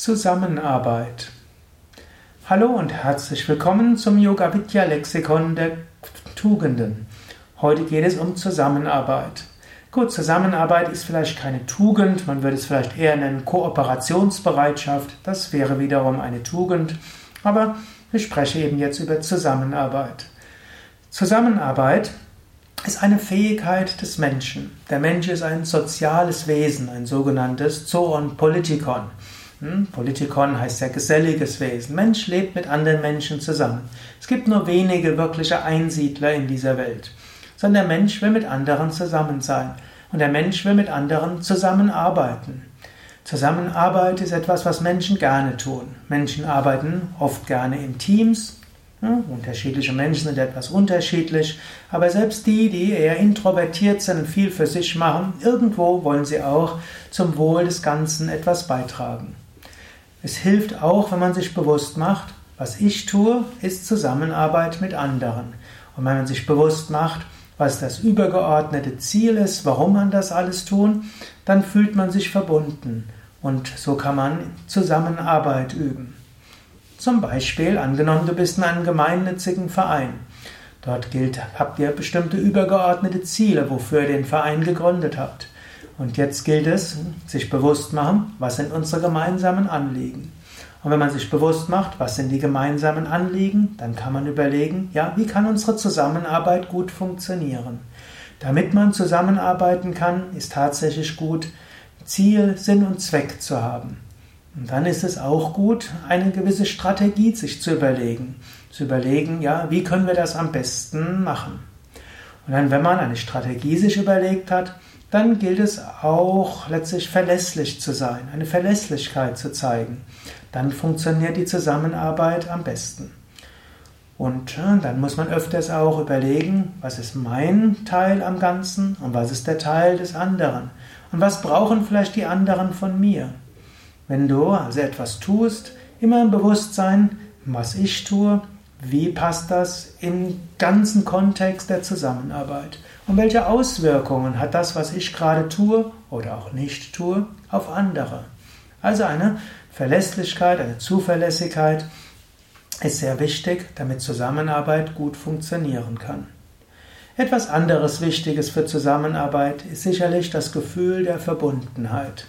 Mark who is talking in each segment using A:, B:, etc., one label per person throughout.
A: Zusammenarbeit. Hallo und herzlich willkommen zum Yoga Vidya Lexikon der Tugenden. Heute geht es um Zusammenarbeit. Gut, Zusammenarbeit ist vielleicht keine Tugend, man würde es vielleicht eher nennen Kooperationsbereitschaft, das wäre wiederum eine Tugend, aber ich spreche eben jetzt über Zusammenarbeit. Zusammenarbeit ist eine Fähigkeit des Menschen. Der Mensch ist ein soziales Wesen, ein sogenanntes Zoon Politikon. Hm? Politikon heißt ja geselliges Wesen. Mensch lebt mit anderen Menschen zusammen. Es gibt nur wenige wirkliche Einsiedler in dieser Welt. Sondern der Mensch will mit anderen zusammen sein. Und der Mensch will mit anderen zusammenarbeiten. Zusammenarbeit ist etwas, was Menschen gerne tun. Menschen arbeiten oft gerne in Teams. Ja, unterschiedliche Menschen sind etwas unterschiedlich, aber selbst die, die eher introvertiert sind und viel für sich machen, irgendwo wollen sie auch zum Wohl des Ganzen etwas beitragen. Es hilft auch, wenn man sich bewusst macht, was ich tue, ist Zusammenarbeit mit anderen. Und wenn man sich bewusst macht, was das übergeordnete Ziel ist, warum man das alles tun, dann fühlt man sich verbunden. Und so kann man Zusammenarbeit üben. Zum Beispiel, angenommen, du bist in einem gemeinnützigen Verein. Dort gilt, habt ihr bestimmte übergeordnete Ziele, wofür ihr den Verein gegründet habt. Und jetzt gilt es, sich bewusst machen, was sind unsere gemeinsamen Anliegen. Und wenn man sich bewusst macht, was sind die gemeinsamen Anliegen, dann kann man überlegen, ja, wie kann unsere Zusammenarbeit gut funktionieren. Damit man zusammenarbeiten kann, ist tatsächlich gut, Ziel, Sinn und Zweck zu haben. Und dann ist es auch gut, eine gewisse Strategie sich zu überlegen. Zu überlegen, ja, wie können wir das am besten machen? Und dann, wenn man eine Strategie sich überlegt hat, dann gilt es auch letztlich verlässlich zu sein, eine Verlässlichkeit zu zeigen. Dann funktioniert die Zusammenarbeit am besten. Und dann muss man öfters auch überlegen, was ist mein Teil am Ganzen und was ist der Teil des anderen. Und was brauchen vielleicht die anderen von mir? Wenn du also etwas tust, immer im Bewusstsein, was ich tue, wie passt das im ganzen Kontext der Zusammenarbeit? Und welche Auswirkungen hat das, was ich gerade tue oder auch nicht tue, auf andere? Also eine Verlässlichkeit, eine Zuverlässigkeit ist sehr wichtig, damit Zusammenarbeit gut funktionieren kann. Etwas anderes Wichtiges für Zusammenarbeit ist sicherlich das Gefühl der Verbundenheit.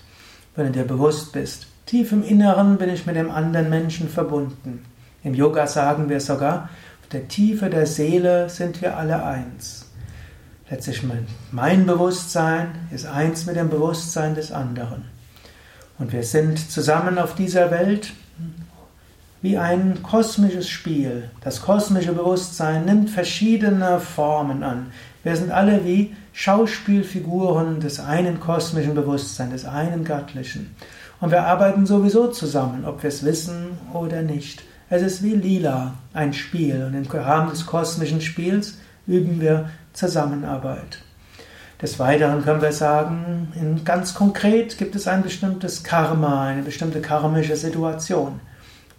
A: Wenn du dir bewusst bist, tief im Inneren bin ich mit dem anderen Menschen verbunden. Im Yoga sagen wir sogar, auf der Tiefe der Seele sind wir alle eins. Letztlich mein, Bewusstsein ist eins mit dem Bewusstsein des anderen. Und wir sind zusammen auf dieser Welt wie ein kosmisches Spiel. Das kosmische Bewusstsein nimmt verschiedene Formen an. Wir sind alle wie Schauspielfiguren des einen kosmischen Bewusstseins, des einen Göttlichen. Und wir arbeiten sowieso zusammen, ob wir es wissen oder nicht. Es ist wie Lila, ein Spiel. Und im Rahmen des kosmischen Spiels üben wir Zusammenarbeit. Des Weiteren können wir sagen, ganz konkret gibt es ein bestimmtes Karma, eine bestimmte karmische Situation.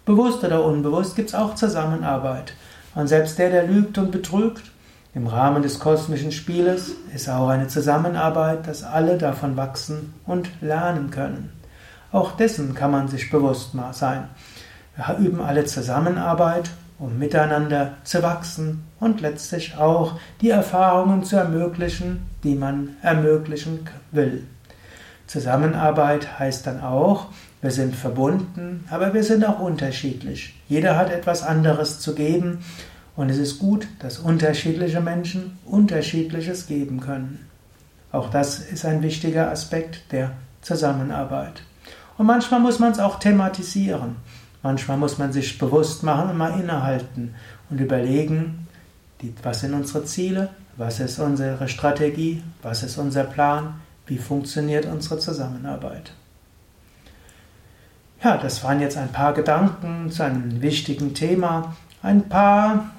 A: Bewusst oder unbewusst gibt es auch Zusammenarbeit. Und selbst der, der lügt und betrügt, im Rahmen des kosmischen Spieles ist auch eine Zusammenarbeit, dass alle davon wachsen und lernen können. Auch dessen kann man sich bewusst sein. Wir üben alle Zusammenarbeit um miteinander zu wachsen und letztlich auch die Erfahrungen zu ermöglichen, die man ermöglichen will. Zusammenarbeit heißt dann auch, wir sind verbunden, aber wir sind auch unterschiedlich. Jeder hat etwas anderes zu geben und es ist gut, dass unterschiedliche Menschen unterschiedliches geben können. Auch das ist ein wichtiger Aspekt der Zusammenarbeit. Und manchmal muss man es auch thematisieren. Manchmal muss man sich bewusst machen und mal innehalten und überlegen, was sind unsere Ziele, was ist unsere Strategie, was ist unser Plan, wie funktioniert unsere Zusammenarbeit. Ja, das waren jetzt ein paar Gedanken zu einem wichtigen Thema, ein paar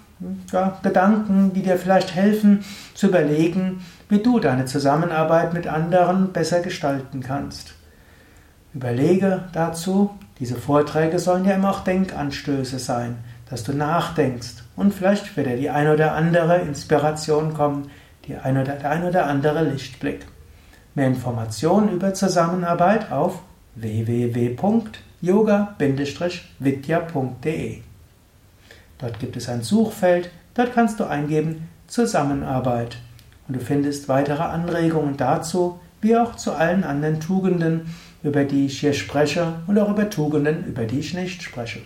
A: ja, Gedanken, die dir vielleicht helfen zu überlegen, wie du deine Zusammenarbeit mit anderen besser gestalten kannst. Überlege dazu, diese Vorträge sollen ja immer auch Denkanstöße sein, dass du nachdenkst und vielleicht wird dir die ein oder andere Inspiration kommen, die ein oder, der ein oder andere Lichtblick. Mehr Informationen über Zusammenarbeit auf www.yoga-vidya.de. Dort gibt es ein Suchfeld, dort kannst du eingeben Zusammenarbeit und du findest weitere Anregungen dazu, wie auch zu allen anderen Tugenden, über die ich hier spreche und auch über Tugenden, über die ich nicht spreche.